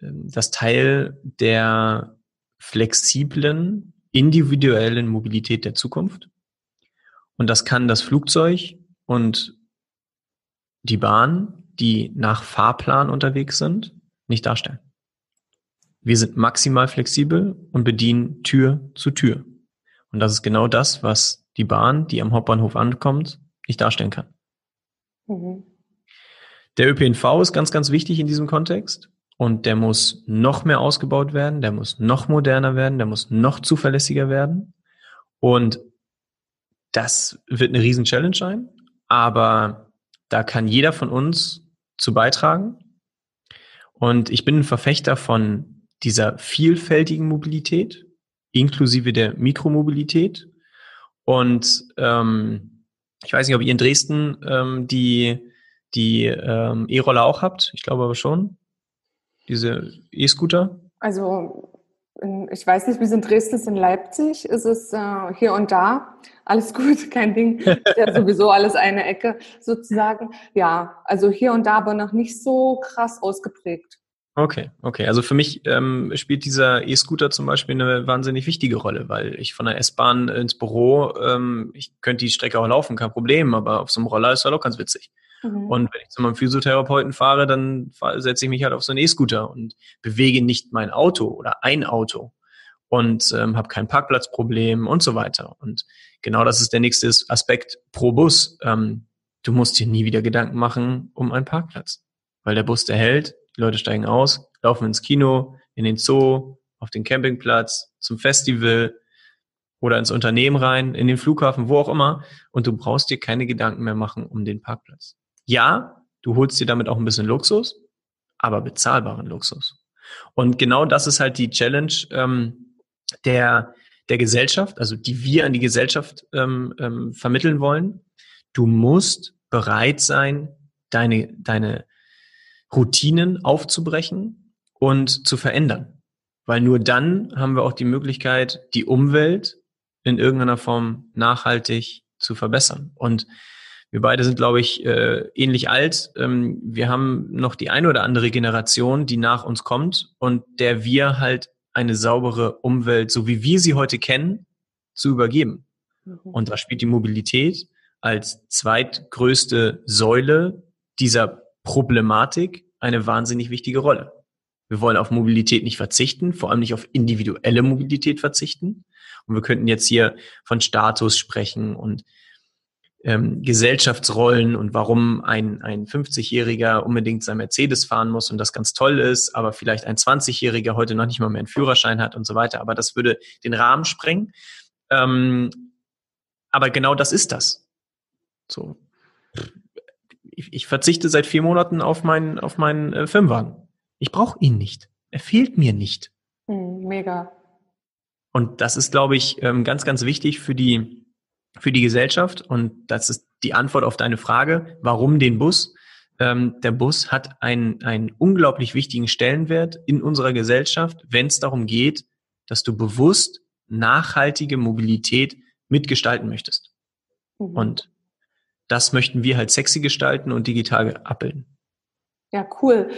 das Teil der flexiblen, individuellen Mobilität der Zukunft. Und das kann das Flugzeug und die Bahn, die nach Fahrplan unterwegs sind, nicht darstellen. Wir sind maximal flexibel und bedienen Tür zu Tür. Und das ist genau das, was die Bahn, die am Hauptbahnhof ankommt, nicht darstellen kann. Mhm. Der ÖPNV ist ganz, ganz wichtig in diesem Kontext. Und der muss noch mehr ausgebaut werden, der muss noch moderner werden, der muss noch zuverlässiger werden. Und das wird eine riesen Challenge sein. Aber da kann jeder von uns zu beitragen. Und ich bin ein Verfechter von dieser vielfältigen Mobilität, inklusive der Mikromobilität. Und ähm, ich weiß nicht, ob ihr in Dresden ähm, die, die ähm, E-Roller auch habt. Ich glaube aber schon. Diese E-Scooter. Also ich weiß nicht, wie es in Dresden ist, in Leipzig ist es äh, hier und da. Alles gut, kein Ding. Ja, sowieso alles eine Ecke sozusagen. Ja, also hier und da, aber noch nicht so krass ausgeprägt. Okay, okay. Also für mich ähm, spielt dieser E-Scooter zum Beispiel eine wahnsinnig wichtige Rolle, weil ich von der S-Bahn ins Büro, ähm, ich könnte die Strecke auch laufen, kein Problem, aber auf so einem Roller ist das auch ganz witzig. Mhm. Und wenn ich zu meinem Physiotherapeuten fahre, dann setze ich mich halt auf so einen E-Scooter und bewege nicht mein Auto oder ein Auto und ähm, habe kein Parkplatzproblem und so weiter. Und genau das ist der nächste Aspekt pro Bus. Ähm, du musst dir nie wieder Gedanken machen um einen Parkplatz, weil der Bus, der hält, die Leute steigen aus, laufen ins Kino, in den Zoo, auf den Campingplatz, zum Festival oder ins Unternehmen rein, in den Flughafen, wo auch immer. Und du brauchst dir keine Gedanken mehr machen um den Parkplatz. Ja, du holst dir damit auch ein bisschen Luxus, aber bezahlbaren Luxus. Und genau das ist halt die Challenge ähm, der, der Gesellschaft, also die wir an die Gesellschaft ähm, ähm, vermitteln wollen. Du musst bereit sein, deine, deine Routinen aufzubrechen und zu verändern. Weil nur dann haben wir auch die Möglichkeit, die Umwelt in irgendeiner Form nachhaltig zu verbessern. Und wir beide sind, glaube ich, äh, ähnlich alt. Ähm, wir haben noch die eine oder andere Generation, die nach uns kommt und der wir halt eine saubere Umwelt, so wie wir sie heute kennen, zu übergeben. Mhm. Und da spielt die Mobilität als zweitgrößte Säule dieser Problematik eine wahnsinnig wichtige Rolle. Wir wollen auf Mobilität nicht verzichten, vor allem nicht auf individuelle Mobilität verzichten. Und wir könnten jetzt hier von Status sprechen und ähm, Gesellschaftsrollen und warum ein, ein 50-Jähriger unbedingt sein Mercedes fahren muss und das ganz toll ist, aber vielleicht ein 20-Jähriger heute noch nicht mal mehr einen Führerschein hat und so weiter. Aber das würde den Rahmen sprengen. Ähm, aber genau das ist das. So ich, ich verzichte seit vier Monaten auf meinen, auf meinen äh, Firmenwagen. Ich brauche ihn nicht. Er fehlt mir nicht. Hm, mega. Und das ist, glaube ich, ähm, ganz, ganz wichtig für die, für die Gesellschaft. Und das ist die Antwort auf deine Frage, warum den Bus? Ähm, der Bus hat einen, einen unglaublich wichtigen Stellenwert in unserer Gesellschaft, wenn es darum geht, dass du bewusst nachhaltige Mobilität mitgestalten möchtest. Mhm. Und das möchten wir halt sexy gestalten und digital abbilden. Ja, cool.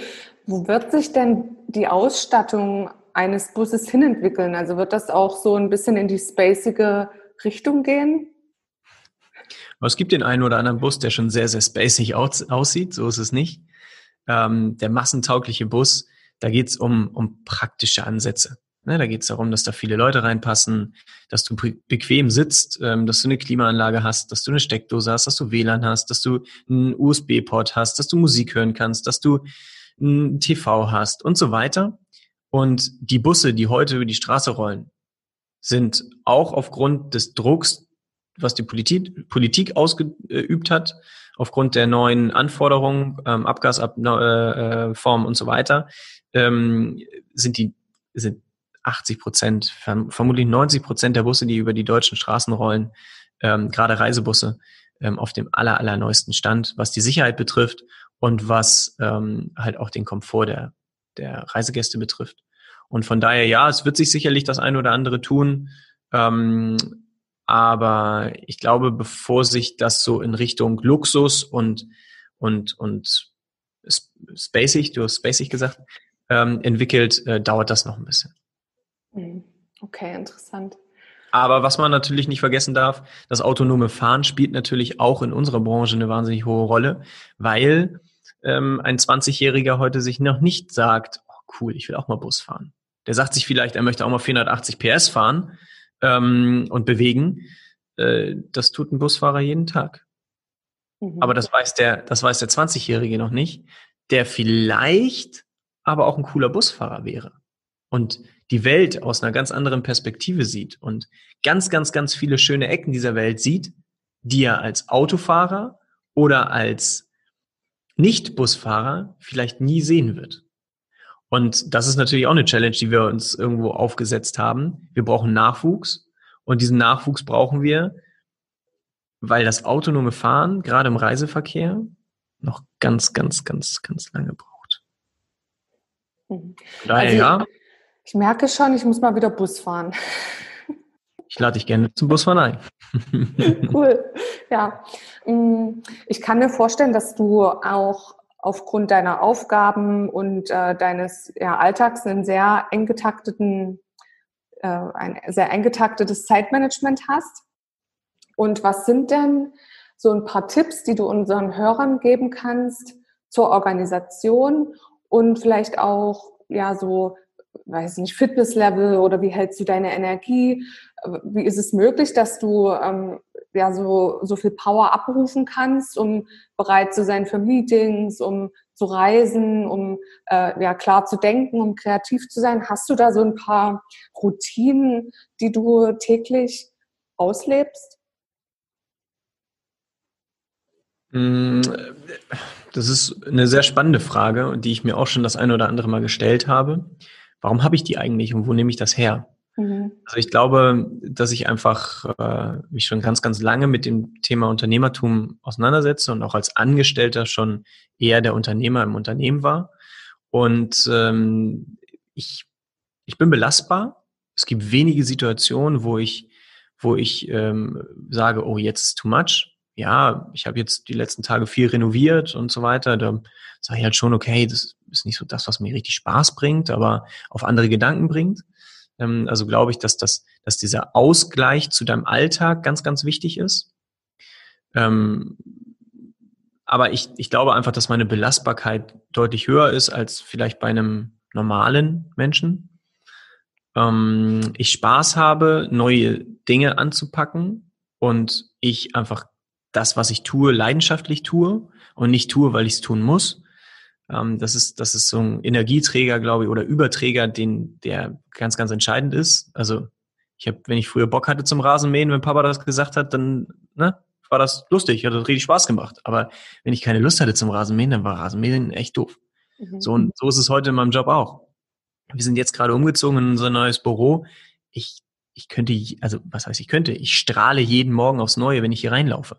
Wo wird sich denn die Ausstattung eines Busses hinentwickeln? Also wird das auch so ein bisschen in die spacige Richtung gehen? Es gibt den einen oder anderen Bus, der schon sehr, sehr spacig aus, aussieht. So ist es nicht. Ähm, der massentaugliche Bus, da geht es um, um praktische Ansätze. Ne, da geht es darum, dass da viele Leute reinpassen, dass du bequem sitzt, ähm, dass du eine Klimaanlage hast, dass du eine Steckdose hast, dass du WLAN hast, dass du einen USB-Port hast, dass du Musik hören kannst, dass du ein TV hast und so weiter. Und die Busse, die heute über die Straße rollen, sind auch aufgrund des Drucks, was die Politik, Politik ausgeübt hat, aufgrund der neuen Anforderungen, ähm, Abgasform äh, und so weiter, ähm, sind die sind 80 Prozent, vermutlich 90 Prozent der Busse, die über die deutschen Straßen rollen, ähm, gerade Reisebusse, ähm, auf dem aller, allerneuesten Stand, was die Sicherheit betrifft und was ähm, halt auch den Komfort der, der Reisegäste betrifft. Und von daher, ja, es wird sich sicherlich das eine oder andere tun. Ähm, aber ich glaube, bevor sich das so in Richtung Luxus und, und, und spacig, du hast spacig gesagt, ähm, entwickelt, äh, dauert das noch ein bisschen. Hm. Okay, interessant. Aber was man natürlich nicht vergessen darf, das autonome Fahren spielt natürlich auch in unserer Branche eine wahnsinnig hohe Rolle, weil ähm, ein 20-Jähriger heute sich noch nicht sagt, oh, cool, ich will auch mal Bus fahren. Der sagt sich vielleicht, er möchte auch mal 480 PS fahren ähm, und bewegen. Äh, das tut ein Busfahrer jeden Tag. Mhm. Aber das weiß der, das weiß der 20-Jährige noch nicht, der vielleicht aber auch ein cooler Busfahrer wäre. Und die Welt aus einer ganz anderen Perspektive sieht und ganz, ganz, ganz viele schöne Ecken dieser Welt sieht, die er als Autofahrer oder als Nicht-Busfahrer vielleicht nie sehen wird. Und das ist natürlich auch eine Challenge, die wir uns irgendwo aufgesetzt haben. Wir brauchen Nachwuchs und diesen Nachwuchs brauchen wir, weil das autonome Fahren gerade im Reiseverkehr noch ganz, ganz, ganz, ganz lange braucht. Mhm. Daher also, ja. Ich merke schon, ich muss mal wieder Bus fahren. Ich lade dich gerne zum Busfahren ein. cool. Ja. Mm, ich kann mir vorstellen, dass du auch aufgrund deiner Aufgaben und äh, deines ja, Alltags einen sehr eng getakteten, äh, ein sehr eng getaktetes Zeitmanagement hast. Und was sind denn so ein paar Tipps, die du unseren Hörern geben kannst zur Organisation und vielleicht auch ja so weiß nicht, Fitnesslevel oder wie hältst du deine Energie? Wie ist es möglich, dass du ähm, ja so, so viel Power abrufen kannst, um bereit zu sein für Meetings, um zu reisen, um äh, ja klar zu denken, um kreativ zu sein? Hast du da so ein paar Routinen, die du täglich auslebst? Mm, das ist eine sehr spannende Frage, die ich mir auch schon das eine oder andere Mal gestellt habe warum habe ich die eigentlich und wo nehme ich das her? Mhm. Also ich glaube, dass ich einfach äh, mich schon ganz, ganz lange mit dem Thema Unternehmertum auseinandersetze und auch als Angestellter schon eher der Unternehmer im Unternehmen war. Und ähm, ich, ich bin belastbar. Es gibt wenige Situationen, wo ich, wo ich ähm, sage, oh, jetzt ist too much. Ja, ich habe jetzt die letzten Tage viel renoviert und so weiter. Da sage ich halt schon, okay, das ist nicht so das, was mir richtig Spaß bringt, aber auf andere Gedanken bringt. Ähm, also glaube ich, dass das, dass dieser Ausgleich zu deinem Alltag ganz, ganz wichtig ist. Ähm, aber ich, ich glaube einfach, dass meine Belastbarkeit deutlich höher ist als vielleicht bei einem normalen Menschen. Ähm, ich Spaß habe, neue Dinge anzupacken und ich einfach das, was ich tue, leidenschaftlich tue und nicht tue, weil ich es tun muss. Ähm, das ist, das ist so ein Energieträger, glaube ich, oder Überträger, den, der ganz, ganz entscheidend ist. Also ich habe, wenn ich früher Bock hatte zum Rasenmähen, wenn Papa das gesagt hat, dann ne, war das lustig, hat das richtig Spaß gemacht. Aber wenn ich keine Lust hatte zum Rasenmähen, dann war Rasenmähen echt doof. Mhm. So, und so ist es heute in meinem Job auch. Wir sind jetzt gerade umgezogen in unser neues Büro. Ich, ich könnte, also was heißt ich könnte? Ich strahle jeden Morgen aufs Neue, wenn ich hier reinlaufe.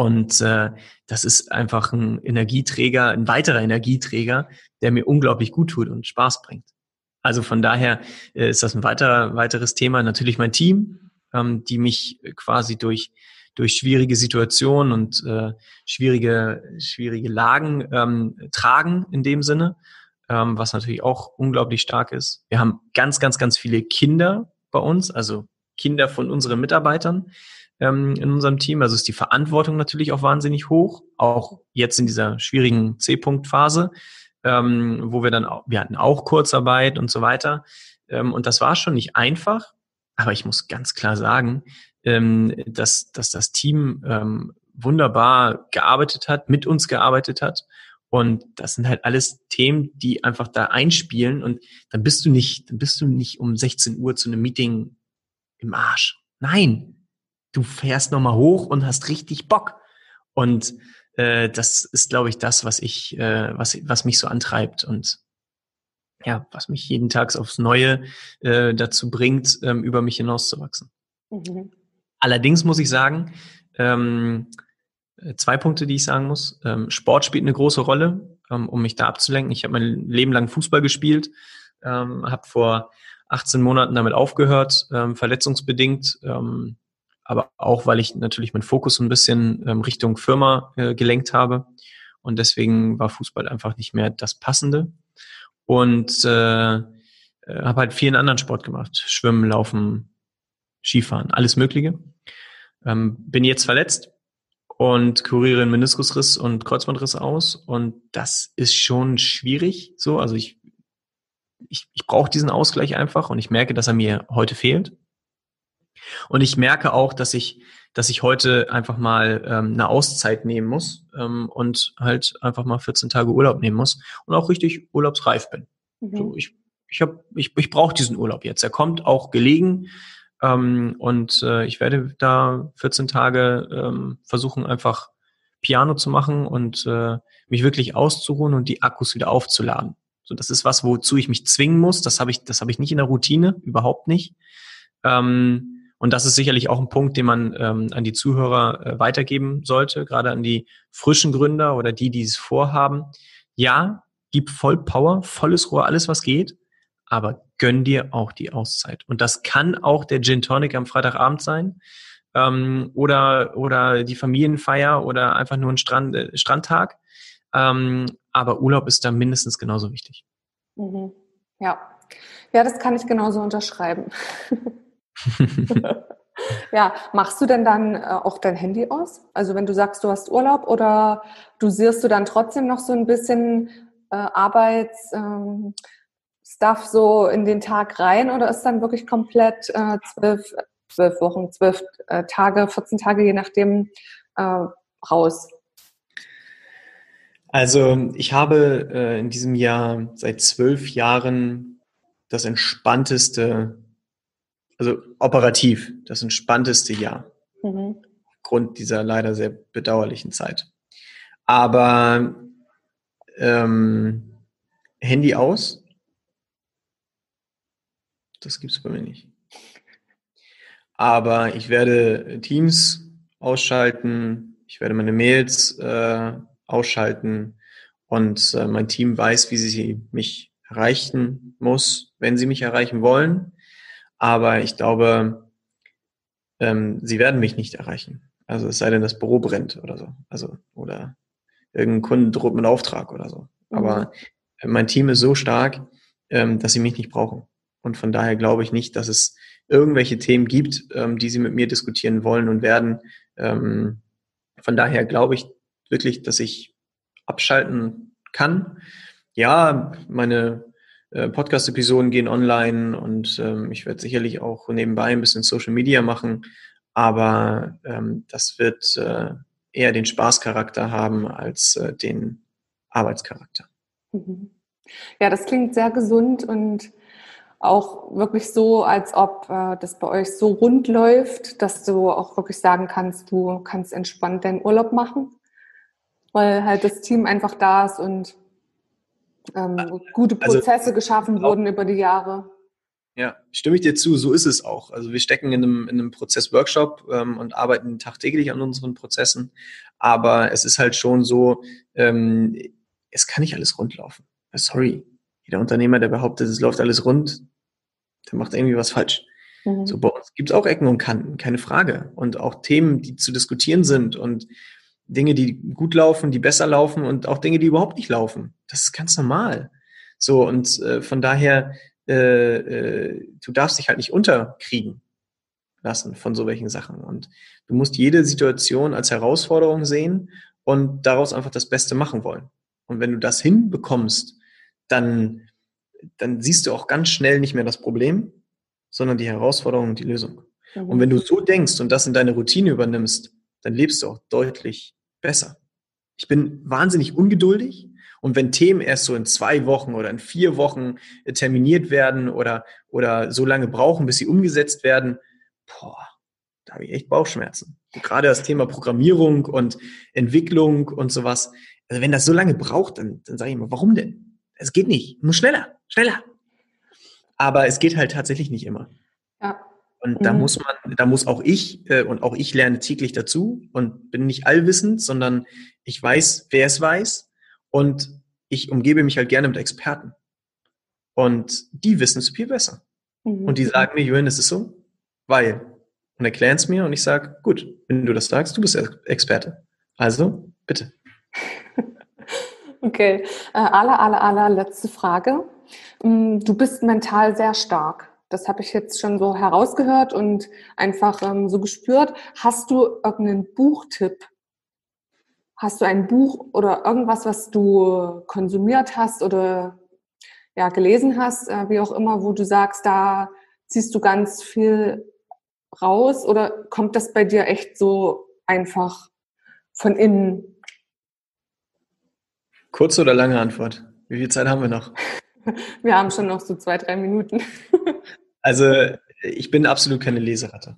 Und äh, das ist einfach ein Energieträger, ein weiterer Energieträger, der mir unglaublich gut tut und Spaß bringt. Also von daher äh, ist das ein weiterer, weiteres Thema. Natürlich mein Team, ähm, die mich quasi durch, durch schwierige Situationen und äh, schwierige, schwierige Lagen ähm, tragen in dem Sinne, ähm, was natürlich auch unglaublich stark ist. Wir haben ganz, ganz, ganz viele Kinder bei uns, also Kinder von unseren Mitarbeitern ähm, in unserem Team. Also ist die Verantwortung natürlich auch wahnsinnig hoch, auch jetzt in dieser schwierigen C-Punkt-Phase, ähm, wo wir dann, auch, wir hatten auch Kurzarbeit und so weiter. Ähm, und das war schon nicht einfach, aber ich muss ganz klar sagen, ähm, dass, dass das Team ähm, wunderbar gearbeitet hat, mit uns gearbeitet hat. Und das sind halt alles Themen, die einfach da einspielen. Und dann bist du nicht, dann bist du nicht um 16 Uhr zu einem Meeting im Arsch. Nein, du fährst nochmal hoch und hast richtig Bock. Und äh, das ist, glaube ich, das, was ich, äh, was, was mich so antreibt und ja, was mich jeden Tag aufs Neue äh, dazu bringt, ähm, über mich hinauszuwachsen. Mhm. Allerdings muss ich sagen, ähm, zwei Punkte, die ich sagen muss. Ähm, Sport spielt eine große Rolle, ähm, um mich da abzulenken. Ich habe mein Leben lang Fußball gespielt, ähm, habe vor 18 Monaten damit aufgehört, ähm, verletzungsbedingt. Ähm, aber auch, weil ich natürlich meinen Fokus ein bisschen ähm, Richtung Firma äh, gelenkt habe. Und deswegen war Fußball einfach nicht mehr das Passende. Und äh, äh, habe halt vielen anderen Sport gemacht. Schwimmen, Laufen, Skifahren, alles Mögliche. Ähm, bin jetzt verletzt und kuriere einen Meniskusriss und Kreuzbandriss aus. Und das ist schon schwierig so. Also ich, ich, ich brauche diesen Ausgleich einfach und ich merke, dass er mir heute fehlt. Und ich merke auch, dass ich, dass ich heute einfach mal ähm, eine Auszeit nehmen muss ähm, und halt einfach mal 14 Tage Urlaub nehmen muss und auch richtig urlaubsreif bin. Mhm. So, ich ich, hab, ich, ich brauche diesen Urlaub jetzt. Er kommt auch gelegen ähm, und äh, ich werde da 14 Tage ähm, versuchen, einfach Piano zu machen und äh, mich wirklich auszuruhen und die Akkus wieder aufzuladen. So, das ist was, wozu ich mich zwingen muss. Das habe ich, das habe ich nicht in der Routine, überhaupt nicht. Ähm, und das ist sicherlich auch ein Punkt, den man ähm, an die Zuhörer äh, weitergeben sollte, gerade an die frischen Gründer oder die, die es vorhaben. Ja, gib voll Power, volles Rohr, alles was geht, aber gönn dir auch die Auszeit. Und das kann auch der Gin Tonic am Freitagabend sein ähm, oder, oder die Familienfeier oder einfach nur ein Strand, äh, Strandtag. Ähm, aber Urlaub ist da mindestens genauso wichtig. Mhm. Ja. ja, das kann ich genauso unterschreiben. ja, machst du denn dann äh, auch dein Handy aus? Also wenn du sagst, du hast Urlaub oder du siehst du dann trotzdem noch so ein bisschen äh, Arbeits... Ähm, Stuff so in den Tag rein oder ist dann wirklich komplett äh, zwölf, zwölf Wochen, zwölf äh, Tage, 14 Tage, je nachdem, äh, raus? Also ich habe äh, in diesem Jahr seit zwölf Jahren das entspannteste also operativ das entspannteste Jahr. Mhm. Aufgrund dieser leider sehr bedauerlichen Zeit. Aber ähm, Handy aus, das gibt es bei mir nicht. Aber ich werde Teams ausschalten, ich werde meine Mails äh, ausschalten und äh, mein Team weiß, wie sie mich erreichen muss, wenn sie mich erreichen wollen. Aber ich glaube, ähm, sie werden mich nicht erreichen. Also es sei denn, das Büro brennt oder so. Also, oder irgendein Kunde droht mit Auftrag oder so. Mhm. Aber mein Team ist so stark, ähm, dass sie mich nicht brauchen. Und von daher glaube ich nicht, dass es irgendwelche Themen gibt, ähm, die sie mit mir diskutieren wollen und werden. Ähm, von daher glaube ich wirklich, dass ich abschalten kann. Ja, meine äh, Podcast-Episoden gehen online und ähm, ich werde sicherlich auch nebenbei ein bisschen Social Media machen, aber ähm, das wird äh, eher den Spaßcharakter haben als äh, den Arbeitscharakter. Mhm. Ja, das klingt sehr gesund und auch wirklich so, als ob äh, das bei euch so rund läuft, dass du auch wirklich sagen kannst, du kannst entspannt deinen Urlaub machen, weil halt das Team einfach da ist und ähm, gute also, Prozesse also, geschaffen wurden über die Jahre. Ja, stimme ich dir zu, so ist es auch. Also wir stecken in einem, in einem Prozess-Workshop ähm, und arbeiten tagtäglich an unseren Prozessen. Aber es ist halt schon so, ähm, es kann nicht alles rundlaufen. Sorry. Jeder Unternehmer, der behauptet, es läuft alles rund, der macht irgendwie was falsch. Mhm. So bei uns gibt es auch Ecken und Kanten, keine Frage. Und auch Themen, die zu diskutieren sind und Dinge, die gut laufen, die besser laufen und auch Dinge, die überhaupt nicht laufen. Das ist ganz normal. So, und äh, von daher, äh, äh, du darfst dich halt nicht unterkriegen lassen von so welchen Sachen. Und du musst jede Situation als Herausforderung sehen und daraus einfach das Beste machen wollen. Und wenn du das hinbekommst, dann, dann siehst du auch ganz schnell nicht mehr das Problem, sondern die Herausforderung und die Lösung. Und wenn du so denkst und das in deine Routine übernimmst, dann lebst du auch deutlich besser. Ich bin wahnsinnig ungeduldig und wenn Themen erst so in zwei Wochen oder in vier Wochen äh, terminiert werden oder, oder so lange brauchen, bis sie umgesetzt werden, boah, da habe ich echt Bauchschmerzen. gerade das Thema Programmierung und Entwicklung und sowas. Also wenn das so lange braucht, dann, dann sage ich immer, warum denn? Es geht nicht. Muss schneller, schneller. Aber es geht halt tatsächlich nicht immer. Und da mhm. muss man, da muss auch ich, äh, und auch ich lerne täglich dazu und bin nicht allwissend, sondern ich weiß, wer es weiß und ich umgebe mich halt gerne mit Experten. Und die wissen es viel besser. Mhm. Und die sagen mir, Johann, es ist so, weil. Und erklären es mir und ich sage, gut, wenn du das sagst, du bist Experte. Also, bitte. Okay, äh, aller, aller, aller letzte Frage. Mm, du bist mental sehr stark. Das habe ich jetzt schon so herausgehört und einfach ähm, so gespürt. Hast du irgendeinen Buchtipp? Hast du ein Buch oder irgendwas, was du konsumiert hast oder ja, gelesen hast, äh, wie auch immer, wo du sagst, da ziehst du ganz viel raus oder kommt das bei dir echt so einfach von innen? Kurze oder lange Antwort? Wie viel Zeit haben wir noch? Wir haben schon noch so zwei, drei Minuten. Also ich bin absolut keine Leseratte.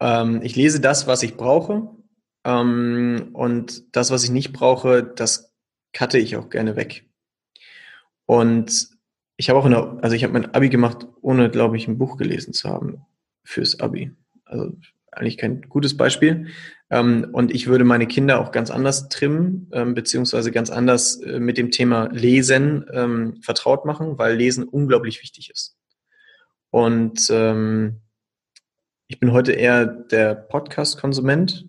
Ähm, ich lese das, was ich brauche. Ähm, und das, was ich nicht brauche, das cutte ich auch gerne weg. Und ich habe auch in der, also ich habe mein Abi gemacht, ohne, glaube ich, ein Buch gelesen zu haben fürs Abi. Also eigentlich kein gutes Beispiel. Ähm, und ich würde meine Kinder auch ganz anders trimmen, ähm, beziehungsweise ganz anders äh, mit dem Thema Lesen ähm, vertraut machen, weil Lesen unglaublich wichtig ist. Und ähm, ich bin heute eher der Podcast-Konsument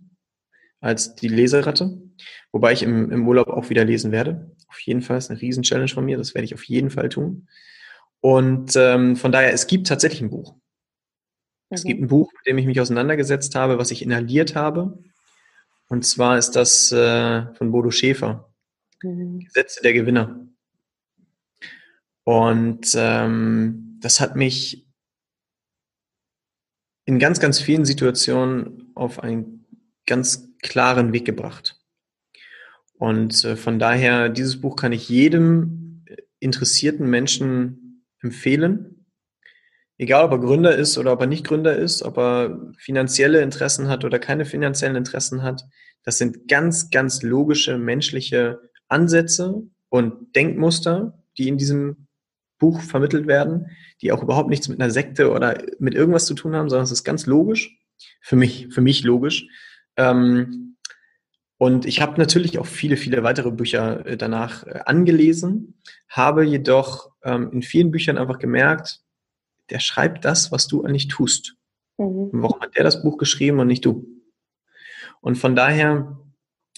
als die Leseratte, wobei ich im, im Urlaub auch wieder lesen werde. Auf jeden Fall ist eine Riesen-Challenge von mir, das werde ich auf jeden Fall tun. Und ähm, von daher, es gibt tatsächlich ein Buch. Mhm. Es gibt ein Buch, mit dem ich mich auseinandergesetzt habe, was ich inhaliert habe. Und zwar ist das äh, von Bodo Schäfer. Mhm. Gesetze der Gewinner. Und ähm, das hat mich in ganz, ganz vielen Situationen auf einen ganz klaren Weg gebracht. Und äh, von daher, dieses Buch kann ich jedem interessierten Menschen empfehlen. Egal, ob er Gründer ist oder ob er nicht Gründer ist, ob er finanzielle Interessen hat oder keine finanziellen Interessen hat. Das sind ganz, ganz logische menschliche Ansätze und Denkmuster, die in diesem Buch vermittelt werden, die auch überhaupt nichts mit einer Sekte oder mit irgendwas zu tun haben, sondern es ist ganz logisch. Für mich, für mich logisch. Ähm, und ich habe natürlich auch viele, viele weitere Bücher äh, danach äh, angelesen, habe jedoch ähm, in vielen Büchern einfach gemerkt, der schreibt das, was du eigentlich tust. Mhm. Warum hat der das Buch geschrieben und nicht du? Und von daher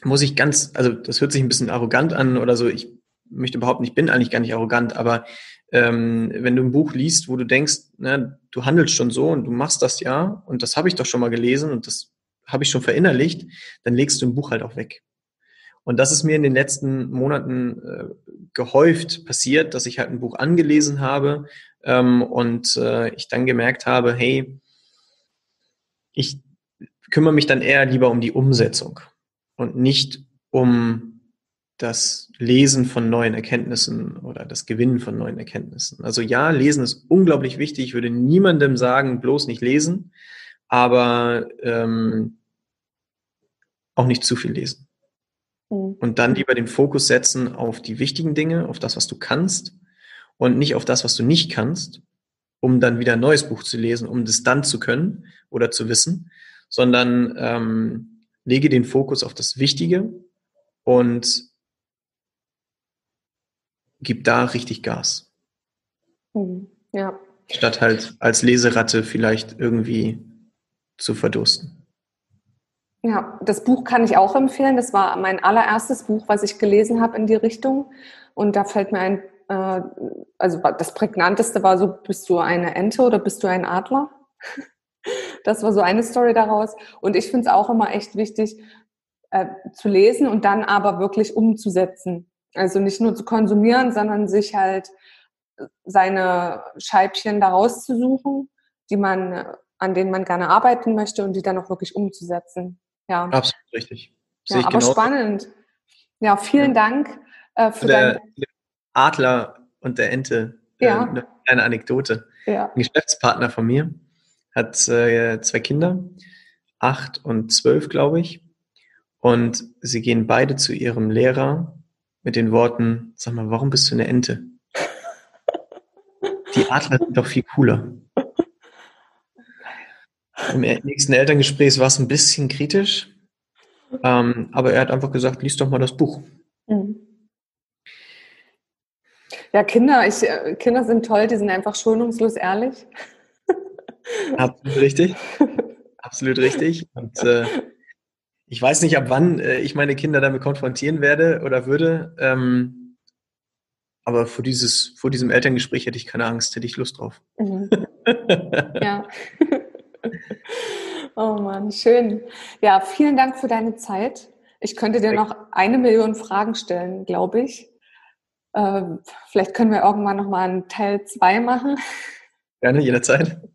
muss ich ganz, also das hört sich ein bisschen arrogant an oder so, ich möchte behaupten, ich bin eigentlich gar nicht arrogant, aber ähm, wenn du ein Buch liest, wo du denkst, ne, du handelst schon so und du machst das ja und das habe ich doch schon mal gelesen und das habe ich schon verinnerlicht, dann legst du ein Buch halt auch weg. Und das ist mir in den letzten Monaten äh, gehäuft passiert, dass ich halt ein Buch angelesen habe ähm, und äh, ich dann gemerkt habe, hey, ich kümmere mich dann eher lieber um die Umsetzung und nicht um das Lesen von neuen Erkenntnissen oder das Gewinnen von neuen Erkenntnissen. Also ja, Lesen ist unglaublich wichtig. Ich würde niemandem sagen, bloß nicht lesen, aber ähm, auch nicht zu viel lesen. Mhm. Und dann lieber den Fokus setzen auf die wichtigen Dinge, auf das, was du kannst und nicht auf das, was du nicht kannst, um dann wieder ein neues Buch zu lesen, um das dann zu können oder zu wissen, sondern ähm, lege den Fokus auf das Wichtige und gib da richtig Gas. Mhm. Ja. Statt halt als Leseratte vielleicht irgendwie zu verdursten. Ja, das Buch kann ich auch empfehlen. Das war mein allererstes Buch, was ich gelesen habe in die Richtung. Und da fällt mir ein, äh, also das prägnanteste war so, bist du eine Ente oder bist du ein Adler? Das war so eine Story daraus. Und ich finde es auch immer echt wichtig, äh, zu lesen und dann aber wirklich umzusetzen. Also nicht nur zu konsumieren, sondern sich halt seine Scheibchen daraus zu suchen, die man, an denen man gerne arbeiten möchte und die dann auch wirklich umzusetzen. Ja. Absolut richtig. ja, aber genauso. spannend. Ja, vielen ja. Dank äh, für der, dein... Adler und der Ente. Äh, ja. Äh, eine kleine Anekdote. Ja. Ein Geschäftspartner von mir hat äh, zwei Kinder, acht und zwölf, glaube ich. Und sie gehen beide zu ihrem Lehrer mit den Worten, sag mal, warum bist du eine Ente? Die Adler sind doch viel cooler. Im nächsten Elterngespräch war es ein bisschen kritisch, ähm, aber er hat einfach gesagt, lies doch mal das Buch. Mhm. Ja, Kinder, ich, äh, Kinder sind toll, die sind einfach schonungslos ehrlich. Absolut richtig. Absolut richtig. Und äh, ich weiß nicht, ab wann äh, ich meine Kinder damit konfrontieren werde oder würde. Ähm, aber vor, dieses, vor diesem Elterngespräch hätte ich keine Angst, hätte ich Lust drauf. Mhm. ja. oh Mann, schön. Ja, vielen Dank für deine Zeit. Ich könnte dir noch eine Million Fragen stellen, glaube ich. Ähm, vielleicht können wir irgendwann nochmal einen Teil 2 machen. Gerne, jederzeit.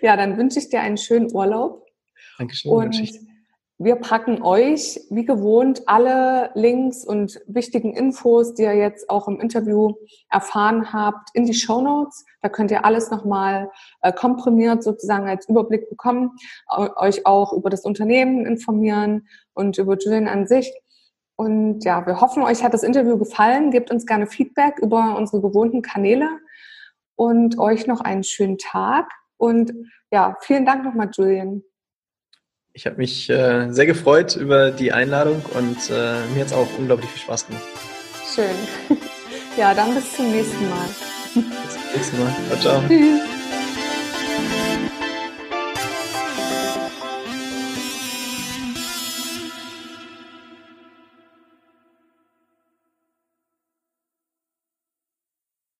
Ja, dann wünsche ich dir einen schönen Urlaub. Dankeschön. Und wir packen euch, wie gewohnt, alle Links und wichtigen Infos, die ihr jetzt auch im Interview erfahren habt, in die Show Notes. Da könnt ihr alles nochmal äh, komprimiert sozusagen als Überblick bekommen, euch auch über das Unternehmen informieren und über Julian an sich. Und ja, wir hoffen, euch hat das Interview gefallen. Gebt uns gerne Feedback über unsere gewohnten Kanäle und euch noch einen schönen Tag. Und ja, vielen Dank nochmal, Julian. Ich habe mich äh, sehr gefreut über die Einladung und äh, mir hat es auch unglaublich viel Spaß gemacht. Schön. Ja, dann bis zum nächsten Mal. Bis zum nächsten Mal. Ciao, ciao. Tschüss.